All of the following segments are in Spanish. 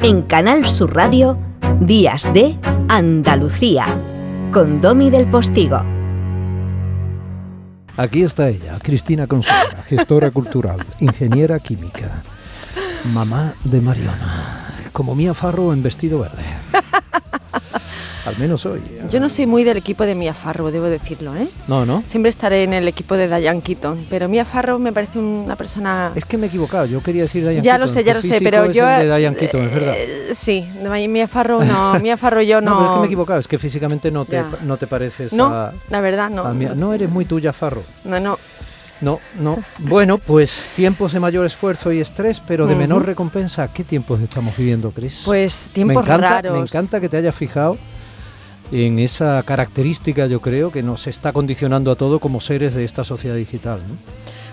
En Canal Sur Radio, Días de Andalucía, con Domi del Postigo. Aquí está ella, Cristina Consuela, gestora cultural, ingeniera química, mamá de Mariona, como Mía Farro en vestido verde. Al menos hoy. Yo no soy muy del equipo de Mia Farrow, debo decirlo, ¿eh? No, ¿no? Siempre estaré en el equipo de Diane Keaton, pero Mia Farrow me parece una persona... Es que me he equivocado, yo quería decir Diane Ya Keaton. lo sé, ya lo sé, pero es yo... el de Diane Keaton, es verdad. eh, sí, Mia Farrow no, Mia Farrow yo no... No, pero es que me he equivocado, es que físicamente no te, Ya. no te pareces No, a, la verdad no. Mia- No eres muy tuya, Farro. No, no. No, no. Bueno, pues tiempos de mayor esfuerzo y estrés, pero de menor recompensa. ¿Qué tiempos estamos viviendo, Cris? Pues me tiempos encanta, raros. Me encanta que te hayas fijado en esa característica, yo creo, que nos está condicionando a todo como seres de esta sociedad digital. ¿no?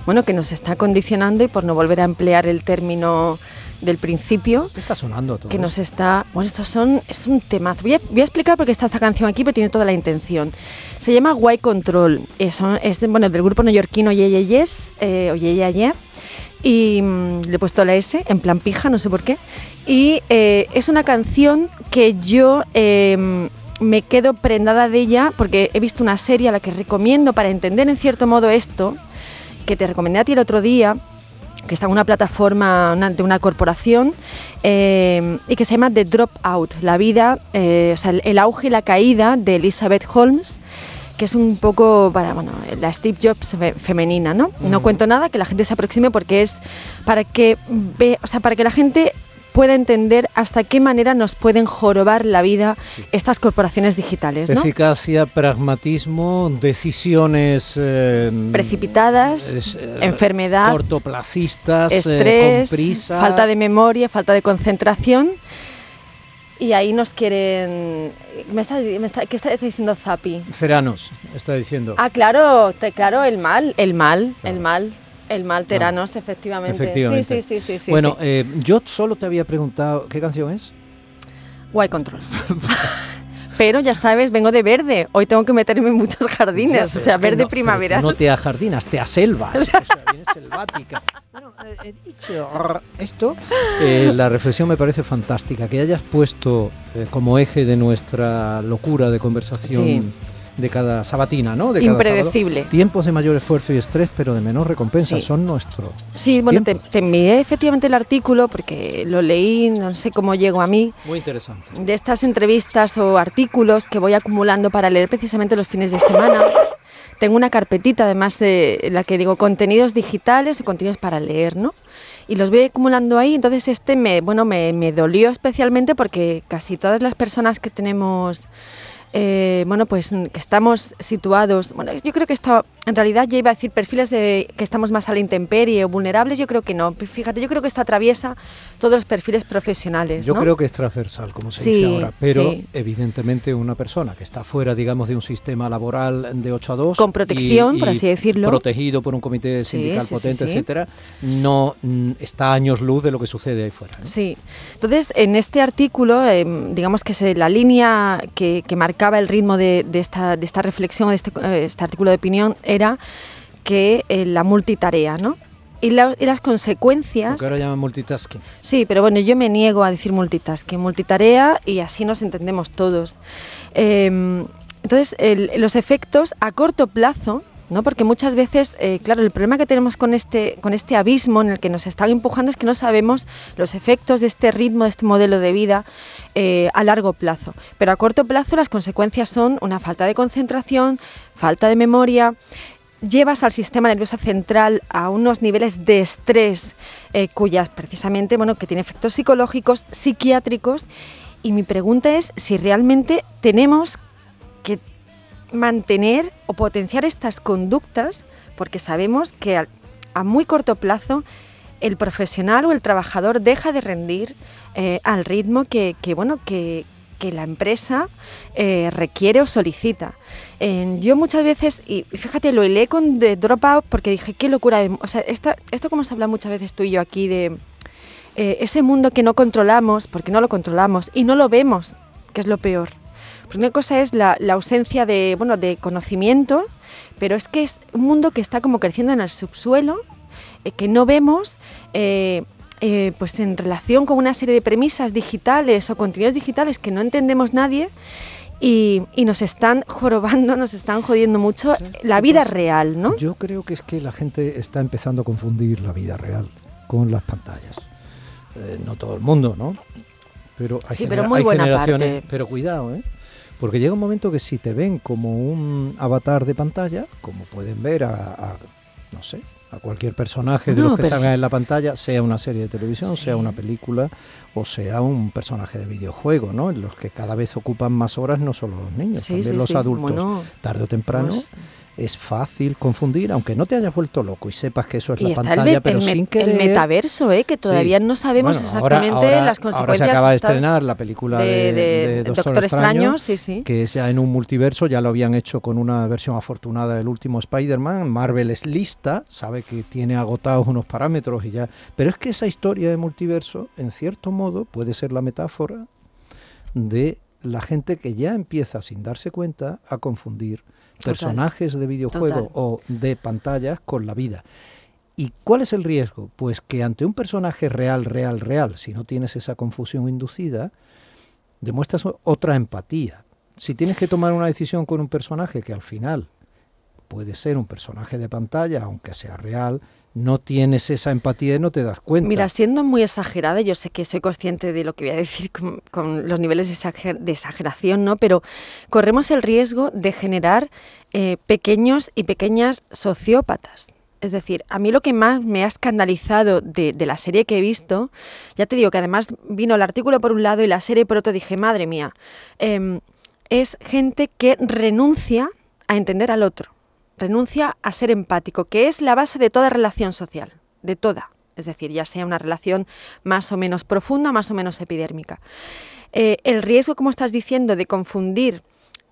Bueno, que nos está condicionando y por no volver a emplear el término del principio, ¿Qué está sonando todo? que nos está... Bueno, estos son... Es un temazo. Voy a, voy a explicar por qué está esta canción aquí, pero tiene toda la intención. Se llama Why Control. Es, es de- bueno, del grupo neoyorquino Ye Ye Yes, eh, o Ye Ye Ye. Y mm, le he puesto la S, en plan pija, no sé por qué. Y eh, es una canción que yo eh, me quedo prendada de ella porque he visto una serie a la que recomiendo para entender en cierto modo esto, que te recomendé a ti el otro día, que está en una plataforma una- de una corporación eh, y que se llama The Dropout, la vida, eh, o sea, el, el auge y la caída de Elizabeth Holmes, que es un poco para bueno, la Steve Jobs fe- femenina, ¿no? No cuento nada, que la gente se aproxime porque es para que ve, o sea, para que la gente pueda entender hasta qué manera nos pueden jorobar la vida estas corporaciones digitales, ¿no? Eficacia, pragmatismo, decisiones eh, Precipitadas, es, eh, enfermedad, cortoplacistas, eh, estrés, con prisa. falta de memoria, falta de concentración. Y ahí nos quieren... Me está, me está- ¿Qué está, está diciendo Zapi? Ceranos, está diciendo. Ah, claro, te- claro, el mal, el mal, Claro. el mal, el mal Teranos, efectivamente. Efectivamente. Sí, sí, sí, sí, sí. bueno, sí. eh, yo solo te había preguntado, ¿qué canción es? Guay control. Pero ya sabes, vengo de verde. Hoy tengo que meterme en muchos jardines, o sea, verde no- primavera. No te ajardinas, te aselvas. o sea, vienes selvática. Bueno, eh, he dicho esto. eh, la reflexión me parece fantástica. Que hayas puesto como eje de nuestra locura de conversación Sí. De cada sabatina, ¿no? De cada Impredecible. sábado. Tiempos de mayor esfuerzo y estrés, pero de menor recompensa. Sí. Son nuestros. Sí, bueno, te, tiempos. te envié efectivamente el artículo porque lo leí, no sé cómo llegó a mí, Muy interesante. de estas entrevistas o artículos que voy acumulando para leer precisamente los fines de semana. Tengo una carpetita además de en la que digo contenidos digitales o contenidos para leer, ¿no? Y los voy acumulando ahí, entonces este me, bueno, me, me dolió especialmente porque casi todas las personas que tenemos, eh, bueno, pues mm, que estamos situados, bueno, yo creo que esto, en realidad ya iba a decir perfiles de que estamos más a la intemperie o vulnerables, yo creo que no. Fíjate, yo creo que esto atraviesa todos los perfiles profesionales, Yo ¿no? creo que es transversal, como se Sí, dice ahora, pero sí. evidentemente una persona que está fuera, digamos, de un sistema laboral de 8 a 2. Con protección, por así decirlo. Protegido por un comité sindical sí, potente, etcétera, no mm, está a años luz de lo que sucede ahí fuera. ¿no? Sí, entonces en este artículo, eh, digamos que se, la línea que, que marcaba el ritmo de, de esta, de esta reflexión, de este, eh, este artículo de opinión, era que eh, la multitarea, ¿no? Y, la- y las consecuencias... Lo que ahora llaman multitasking. Sí, pero bueno, yo me niego a decir multitasking, multitarea y así nos entendemos todos. Eh, entonces, el- los efectos a corto plazo, ¿no? porque muchas veces, eh, claro, el problema que tenemos con este, con este abismo en el que nos están empujando es que no sabemos los efectos de este ritmo, de este modelo de vida eh, a largo plazo. Pero a corto plazo las consecuencias son una falta de concentración, falta de memoria, llevas al sistema nervioso central a unos niveles de estrés eh, cuyas precisamente, bueno, que tiene efectos psicológicos, psiquiátricos. Y mi pregunta es si realmente tenemos que mantener o potenciar estas conductas, porque sabemos que a muy corto plazo el profesional o el trabajador deja de rendir eh, al ritmo que, bueno, que, la empresa eh, requiere o solicita. Yo muchas veces, y fíjate, lo hilé con The Dropout porque dije, qué locura. de- o sea, esto como se habla muchas veces tú y yo aquí de eh, ese mundo que no controlamos, porque no lo controlamos y no lo vemos, que es lo peor. Porque una cosa es la, la ausencia de, bueno, de conocimiento, pero es que es un mundo que está como creciendo en el subsuelo, eh, que no vemos, eh, eh, pues en relación con una serie de premisas digitales o contenidos digitales que no entendemos nadie y, nos están jorobando, nos están jodiendo mucho la vida real, ¿no? Yo creo que es que la gente está empezando a confundir la vida real con las pantallas. Eh, no todo el mundo, ¿no? Pero hay, sí, pero muy buena generaciones. Pero cuidado, ¿eh? Porque llega un momento que si te ven como un avatar de pantalla, como pueden ver a, no sé, a cualquier personaje de los que salgan en la pantalla, sea una serie de televisión, sea una película o sea un personaje de videojuego, ¿no? En los que cada vez ocupan más horas no solo los niños, también los adultos. tarde o temprano pues es fácil confundir, aunque no te hayas vuelto loco y sepas que eso es la pantalla, pero sin querer... El metaverso, ¿eh? que todavía no sabemos exactamente las consecuencias. Ahora se acaba de estrenar la película de, Doctor, Extraño, sí, sí. que es ya en un multiverso, ya lo habían hecho con una versión afortunada del último Spider-Man. Marvel es lista, sabe que tiene agotados unos parámetros y ya... Pero es que esa historia de multiverso, en cierto modo, puede ser la metáfora de la gente que ya empieza sin darse cuenta a confundir personajes de videojuego o de pantallas con la vida. ¿Y cuál es el riesgo? Pues que ante un personaje real, real, real, si no tienes esa confusión inducida, demuestras otra empatía. Si tienes que tomar una decisión con un personaje que al final puede ser un personaje de pantalla, aunque sea real, no tienes esa empatía y no te das cuenta. Mira, siendo muy exagerada, yo sé que soy consciente de lo que voy a decir con, los niveles de, exageración, ¿no? Pero corremos el riesgo de generar eh, pequeños y pequeñas sociópatas. Es decir, a mí lo que más me ha escandalizado de, la serie que he visto, ya te digo que además vino el artículo por un lado y la serie por otro, dije, madre mía, em, es gente que renuncia a entender al otro renuncia a ser empático, que es la base de toda relación social, de toda, es decir, ya sea una relación más o menos profunda, más o menos epidérmica. Eh, el riesgo, como estás diciendo, de confundir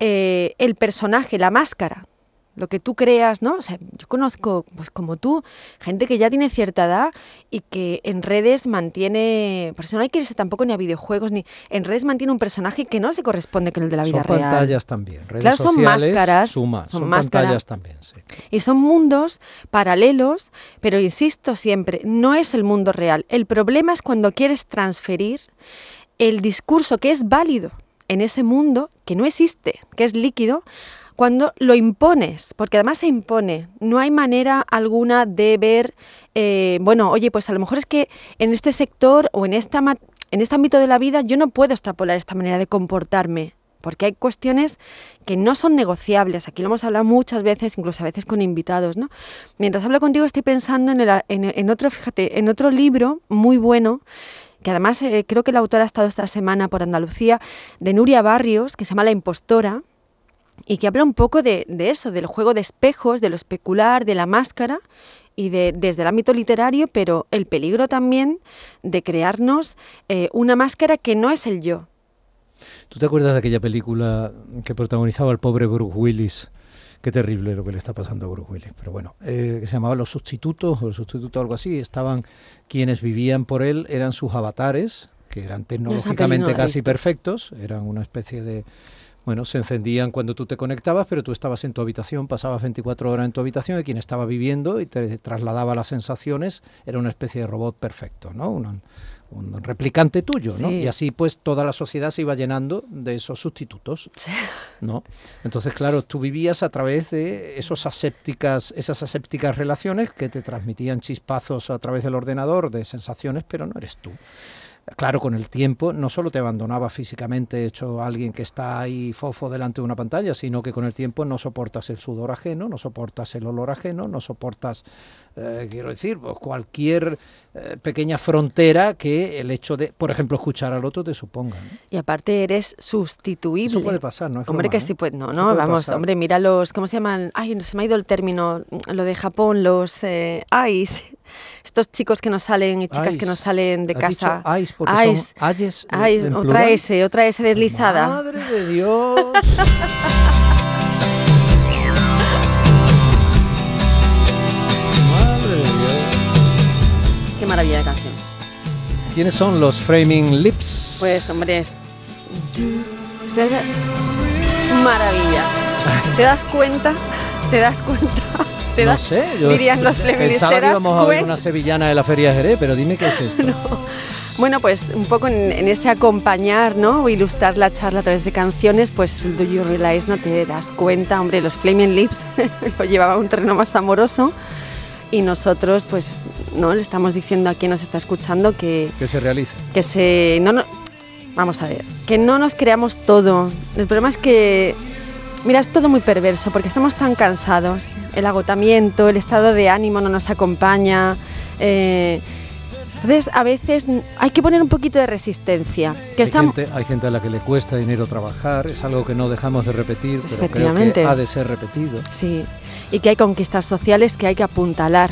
eh, el personaje, la máscara, lo que tú creas, ¿no? O sea, yo conozco, pues como tú, gente que ya tiene cierta edad y que en redes mantiene, por eso no hay que irse tampoco ni a videojuegos, ni en redes mantiene un personaje que no se corresponde con el de la vida real. Son pantallas también, redes claro, son máscaras, son, pantallas también, sí. Y son mundos paralelos, pero insisto siempre, no es el mundo real. El problema es cuando quieres transferir el discurso que es válido en ese mundo, que no existe, que es líquido, cuando lo impones, porque además se impone, no hay manera alguna de ver, eh, bueno, oye, pues a lo mejor es que en este sector o en, esta en este ámbito de la vida yo no puedo extrapolar esta manera de comportarme, porque hay cuestiones que no son negociables. Aquí lo hemos hablado muchas veces, incluso a veces con invitados, ¿no? Mientras hablo contigo estoy pensando en, en, otro, fíjate, en otro libro muy bueno que además eh, creo que la autora ha estado esta semana por Andalucía, de Nuria Barrios, que se llama La impostora, y que habla un poco de, eso, del juego de espejos, de lo especular, de la máscara y de, desde el ámbito literario, pero el peligro también de crearnos eh, una máscara que no es el yo. ¿Tú te acuerdas de aquella película que protagonizaba el pobre Bruce Willis? Qué terrible lo que le está pasando a Bruce Willis. Pero bueno, eh, que se llamaba Los Sustitutos, o Los Sustitutos, algo así. Estaban quienes vivían por él, eran sus avatares, que eran tecnológicamente casi perfectos, eran una especie de bueno, se encendían cuando tú te conectabas, pero tú estabas en tu habitación, pasabas 24 horas en tu habitación y quien estaba viviendo y te trasladaba las sensaciones era una especie de robot perfecto, ¿no? Un, replicante tuyo, ¿no? Y así pues toda la sociedad se iba llenando de esos sustitutos, ¿no? Entonces, claro, tú vivías a través de esos asépticas, esas asépticas relaciones que te transmitían chispazos a través del ordenador de sensaciones, pero no eres tú. Claro, con el tiempo no solo te abandonaba físicamente hecho alguien que está ahí fofo delante de una pantalla, sino que con el tiempo no soportas el sudor ajeno, no soportas el olor ajeno, no soportas, eh, quiero decir, pues cualquier eh, pequeña frontera que el hecho de, por ejemplo, escuchar al otro te suponga. Y aparte eres sustituible. Eso puede pasar, ¿no? Es hombre, que sí puede, no, no, vamos, hombre, mira los, ¿cómo se llaman? Ay, se me ha ido el término, lo de Japón, los eh, estos chicos que nos salen y chicas que nos salen de casa. Ice, porque son ayes, otra S, otra S deslizada. Madre de Dios. maravilla de canción. ¿Quiénes son los Framing Lips? Pues, hombre, es... Maravilla. ¿Te das cuenta? ¿Te das cuenta? ¿Te no das? sé. Yo Dirían los pensaba que íbamos a ver una sevillana de la Feria de Jerez, pero dime qué es esto. Bueno, pues un poco en, en ese acompañar, ¿no? O ilustrar la charla a través de canciones, pues Do You Realize, no te das cuenta, hombre, los Flaming Lips lo llevaban a un terreno más amoroso y nosotros, pues, ¿no? Le estamos diciendo a quien nos está escuchando que, Que se realice. que se... No, no- vamos a ver, que no nos creamos todo. El problema es que, mira, es todo muy perverso porque estamos tan cansados. El agotamiento, el estado de ánimo no nos acompaña. eh, entonces, a veces hay que poner un poquito de resistencia. Que hay, está- gente, hay gente a la que le cuesta dinero trabajar, es algo que no dejamos de repetir, pero creo que ha de ser repetido. Sí, y que hay conquistas sociales que hay que apuntalar.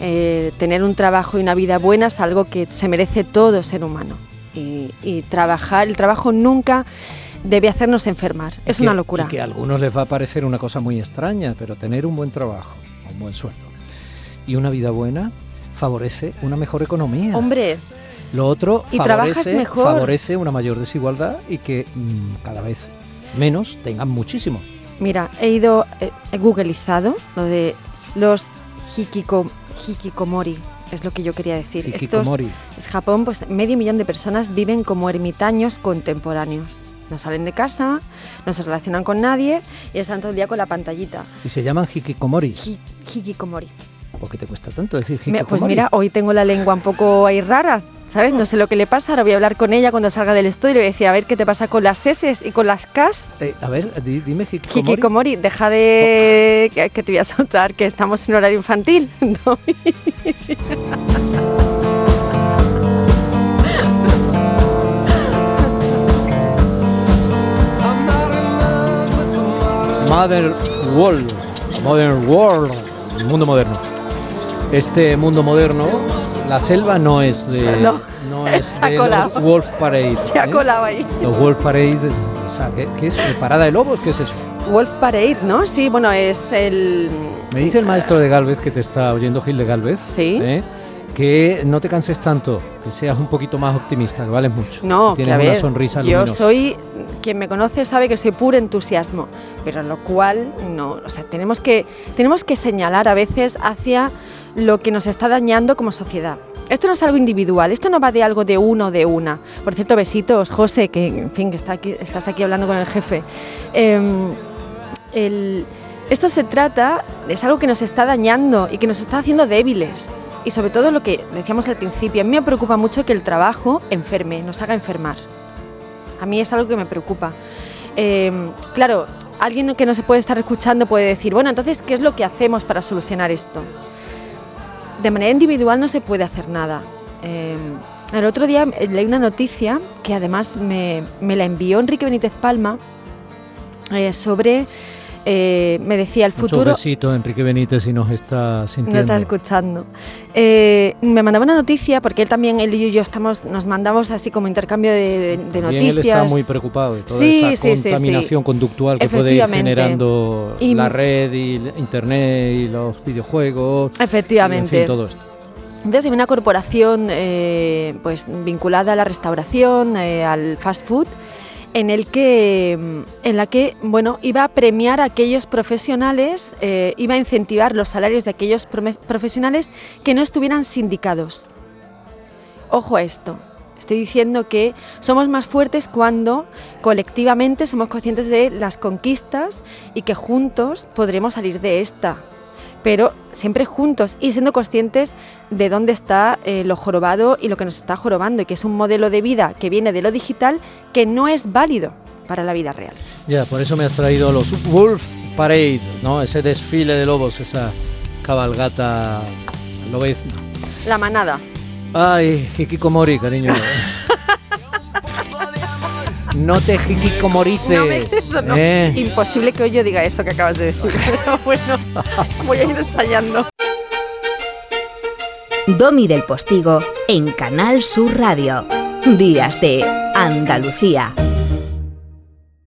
Eh, tener un trabajo y una vida buena es algo que se merece todo ser humano. Y, y trabajar, el trabajo nunca debe hacernos enfermar. Es Y una que- locura. Y que a algunos les va a parecer una cosa muy extraña, pero tener un buen trabajo, un buen sueldo y una vida buena favorece una mejor economía. Hombre, Lo otro Y favorece, mejor. favorece una mayor desigualdad y que mm, cada vez menos tengan muchísimo. mira, he ido, eh, he googleizado lo de los hikiko- hikikomori, es lo que yo quería decir. Estos- Hikikomori. es Japón, pues medio millón de personas viven como ermitaños contemporáneos. No salen de casa, no se relacionan con nadie y están todo el día con la pantallita. Y se llaman hikikomori. Hi- hikikomori. ¿Por qué te cuesta tanto decir hikikomori? pues mira, hoy tengo la lengua un poco ahí rara, ¿sabes? No sé lo que le pasa, ahora voy a hablar con ella cuando salga del estudio y le voy a decir, a ver qué te pasa con las S y con las Ks. Eh, a ver, di- dime hikikomori. Hikikomori, deja de... que, que te voy a soltar, que estamos en horario infantil. ¿no? Mother World. Modern World. El mundo moderno. Este mundo moderno, la selva no es de. No, es se ha de los Wolf Parade. Se ha ¿eh? colado ahí. Los Wolf Parade. o sea, ¿qué, qué es? ¿Parada de lobos? ¿Qué es eso? Wolf Parade, ¿no? Sí, bueno, es el... Me dice el maestro de Galvez que te está oyendo, Gil de Galvez. Sí. ¿eh? Que no te canses tanto, que seas un poquito más optimista, que vales mucho. No, que que tienes a una sonrisa yo luminosa. soy, quien me conoce sabe que soy puro entusiasmo, pero lo cual no, o sea, tenemos que, tenemos que señalar a veces hacia lo que nos está dañando como sociedad. Esto no es algo individual, esto no va de algo de uno o de una. Por cierto, besitos, José, que en fin, que está aquí, estás aquí hablando con el jefe. Em, el- esto se trata, es algo que nos está dañando y que nos está haciendo débiles. Y sobre todo lo que decíamos al principio, a mí me preocupa mucho que el trabajo enferme, nos haga enfermar. A mí es algo que me preocupa. Eh, claro, alguien que no se puede estar escuchando puede decir, bueno, entonces, ¿qué es lo que hacemos para solucionar esto? De manera individual no se puede hacer nada. Eh, el otro día eh, leí una noticia que además me, me la envió Enrique Benítez Palma eh, sobre, eh, me decía, el futuro... besitos, Enrique Benítez, si nos está sintiendo. está escuchando. Eh, me mandaba una noticia, porque él también, él y yo estamos, nos mandamos así como intercambio de, de- de noticias. él está muy preocupado de toda Sí, esa sí, sí, sí. contaminación conductual que puede ir generando Y- la red y internet y los videojuegos. Efectivamente. y, en fin, todo esto. Entonces hay una corporación eh, pues, vinculada a la restauración, eh, al fast food, en, el que, mm, en la que bueno, iba a premiar a aquellos profesionales, eh, iba a incentivar los salarios de aquellos profesionales que no estuvieran sindicados. Ojo a esto. Estoy diciendo que somos más fuertes cuando colectivamente somos conscientes de las conquistas y que juntos podremos salir de esta. Pero siempre juntos y siendo conscientes de dónde está eh, lo jorobado y lo que nos está jorobando y que es un modelo de vida que viene de lo digital que no es válido para la vida real. Ya, por eso me has traído los Wolf Parade, ¿no? Ese desfile de lobos, esa cabalgata lobezna. La manada. Ay, hikikomori, cariño. no te hikikomorices. No me- eso no. ¿eh? Imposible que hoy yo diga eso que acabas de decir. Pero bueno, voy a ir ensayando. Domi del Postigo en Canal Sur Radio. Días de Andalucía.